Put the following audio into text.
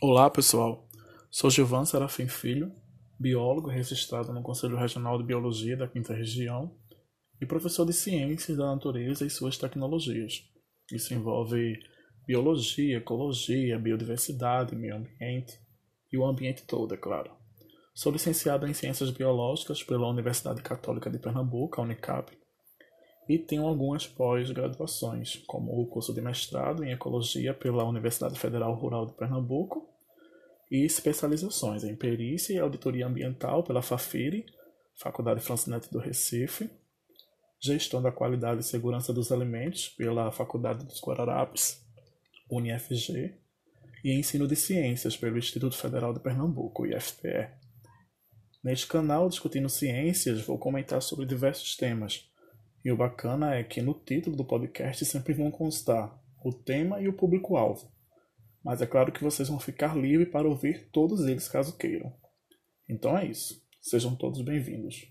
Olá, pessoal. Sou Gilvan Serafim Filho, biólogo registrado no Conselho Regional de Biologia da Quinta Região e professor de Ciências da Natureza e suas tecnologias. Isso envolve biologia, ecologia, biodiversidade, meio ambiente e o ambiente todo, é claro. Sou licenciado em Ciências Biológicas pela Universidade Católica de Pernambuco, a Unicap, e tenho algumas pós-graduações, como o curso de mestrado em Ecologia pela Universidade Federal Rural de Pernambuco e especializações em Perícia e Auditoria Ambiental pela FAFIRE, Faculdade Francinete do Recife, Gestão da Qualidade e Segurança dos Alimentos pela Faculdade dos Guararapes, UniFG, e Ensino de Ciências pelo Instituto Federal de Pernambuco, IFPE. Neste canal, discutindo ciências, vou comentar sobre diversos temas, e o bacana é que no título do podcast sempre vão constar o tema e o público-alvo. Mas é claro que vocês vão ficar livres para ouvir todos eles caso queiram. Então é isso. Sejam todos bem-vindos.